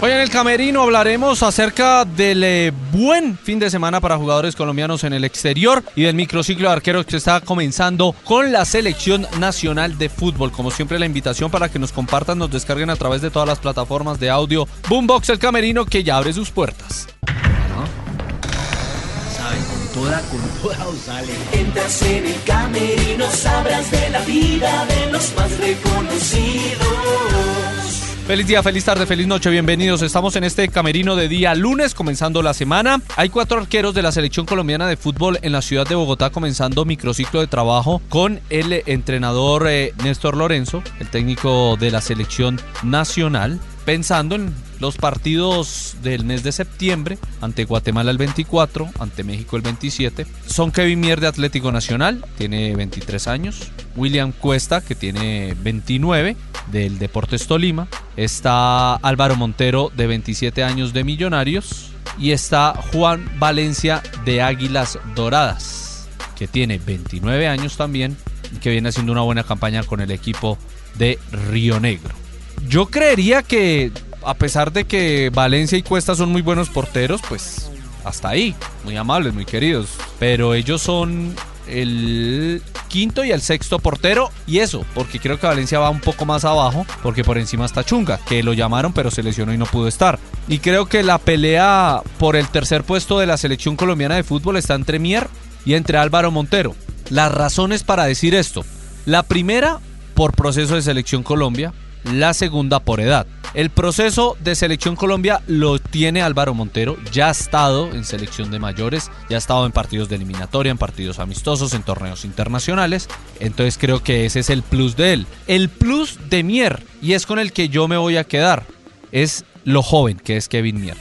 Hoy en el Camerino hablaremos acerca del eh, buen fin de semana para jugadores colombianos en el exterior y del microciclo de arqueros que está comenzando con la selección nacional de fútbol. Como siempre la invitación para que nos compartan, nos descarguen a través de todas las plataformas de audio Boombox el Camerino que ya abre sus puertas. Saben, con toda, con toda sale. Entras en el camerino, sabrás de la vida de los más reconocidos. Feliz día, feliz tarde, feliz noche, bienvenidos. Estamos en este camerino de día lunes, comenzando la semana. Hay cuatro arqueros de la selección colombiana de fútbol en la ciudad de Bogotá, comenzando microciclo de trabajo con el entrenador eh, Néstor Lorenzo, el técnico de la selección nacional, pensando en los partidos del mes de septiembre, ante Guatemala el 24, ante México el 27, son Kevin Mier de Atlético Nacional, tiene 23 años, William Cuesta, que tiene 29, del Deportes Tolima, está Álvaro Montero, de 27 años, de Millonarios, y está Juan Valencia, de Águilas Doradas, que tiene 29 años también, y que viene haciendo una buena campaña con el equipo de Río Negro. Yo creería que a pesar de que Valencia y Cuesta son muy buenos porteros, pues hasta ahí, muy amables, muy queridos. Pero ellos son el quinto y el sexto portero y eso, porque creo que Valencia va un poco más abajo, porque por encima está Chunga, que lo llamaron pero se lesionó y no pudo estar. Y creo que la pelea por el tercer puesto de la selección colombiana de fútbol está entre Mier y entre Álvaro Montero. Las razones para decir esto. La primera, por proceso de selección Colombia, la segunda por edad. El proceso de selección Colombia lo tiene Álvaro Montero, ya ha estado en selección de mayores, ya ha estado en partidos de eliminatoria, en partidos amistosos, en torneos internacionales, entonces creo que ese es el plus de él. El plus de Mier, y es con el que yo me voy a quedar, es lo joven que es Kevin Mier.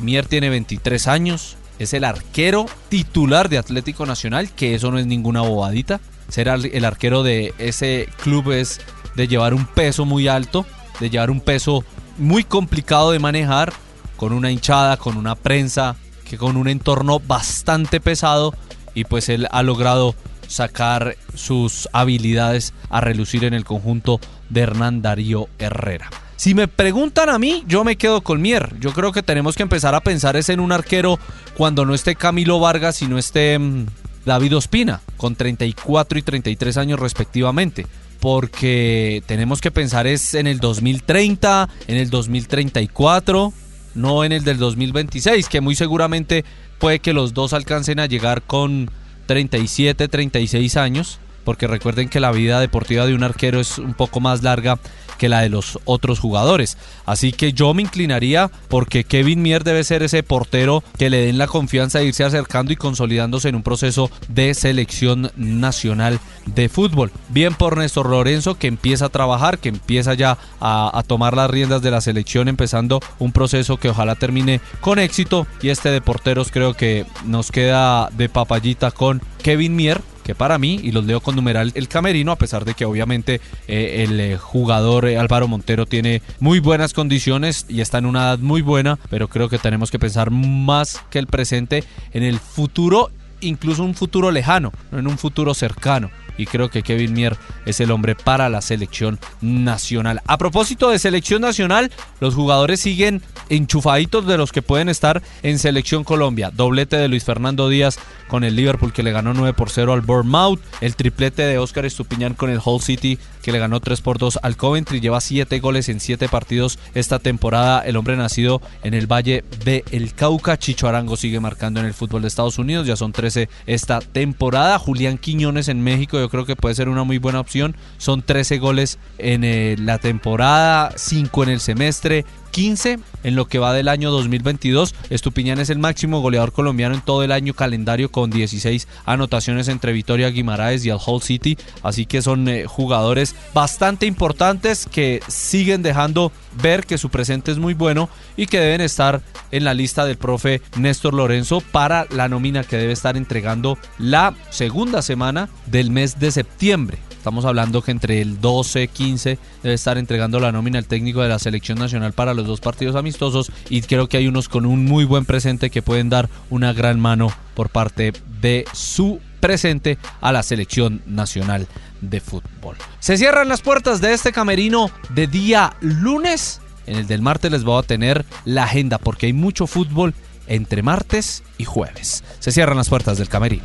Mier tiene 23 años, es el arquero titular de Atlético Nacional, que eso no es ninguna bobadita. Ser el arquero de ese club es de llevar un peso muy alto, de llevar un peso muy complicado de manejar, con una hinchada, con una prensa, que con un entorno bastante pesado y pues él ha logrado sacar sus habilidades a relucir en el conjunto de Hernán Darío Herrera. Si me preguntan a mí, yo me quedo con Mier. Yo creo que tenemos que empezar a pensar es en un arquero cuando no esté Camilo Vargas y no esté mm, David Ospina, con 34 y 33 años respectivamente porque tenemos que pensar es en el 2030, en el 2034, no en el del 2026, que muy seguramente puede que los dos alcancen a llegar con 37, 36 años, porque recuerden que la vida deportiva de un arquero es un poco más larga que la de los otros jugadores. Así que yo me inclinaría porque Kevin Mier debe ser ese portero que le den la confianza de irse acercando y consolidándose en un proceso de selección nacional de fútbol. Bien por Néstor Lorenzo que empieza a trabajar, que empieza ya a, tomar las riendas de la selección, empezando un proceso que ojalá termine con éxito. Y este de porteros creo que nos queda de papayita con Kevin Mier, que para mí, y los leo con numeral el camerino, a pesar de que obviamente eh, el eh, jugador eh, Álvaro Montero tiene muy buenas condiciones y está en una edad muy buena, pero creo que tenemos que pensar más que el presente en el futuro, incluso un futuro lejano, no en un futuro cercano y creo que Kevin Mier es el hombre para la selección nacional. A propósito de selección nacional, los jugadores siguen enchufaditos de los que pueden estar en selección Colombia. Doblete de Luis Fernando Díaz con el Liverpool que le ganó 9 por 0 al Bournemouth. El triplete de Oscar Estupiñán con el Hull City que le ganó 3 por 2 al Coventry. Lleva 7 goles en 7 partidos esta temporada. El hombre nacido en el Valle de El Cauca. Chicho Arango sigue marcando en el fútbol de Estados Unidos. Ya son 13 esta temporada. Julián Quiñones en México yo creo que puede ser una muy buena opción. Son 13 goles en eh, la temporada, 5 en el semestre, 15 en lo que va del año 2022. Estupiñán es el máximo goleador colombiano en todo el año calendario con 16 anotaciones entre Vitoria Guimaraes y el Hull City. Así que son eh, jugadores bastante importantes que siguen dejando ver que su presente es muy bueno y que deben estar en la lista del profe Néstor Lorenzo para la nómina que debe estar entregando la segunda semana del mes de septiembre. Estamos hablando que entre el 12 15 debe estar entregando la nómina el técnico de la selección nacional para los dos partidos amistosos y creo que hay unos con un muy buen presente que pueden dar una gran mano por parte de su presente a la selección nacional de fútbol. Se cierran las puertas de este camerino de día lunes En el del martes les voy a tener la agenda porque hay mucho fútbol entre martes y jueves. Se cierran las puertas del camerino.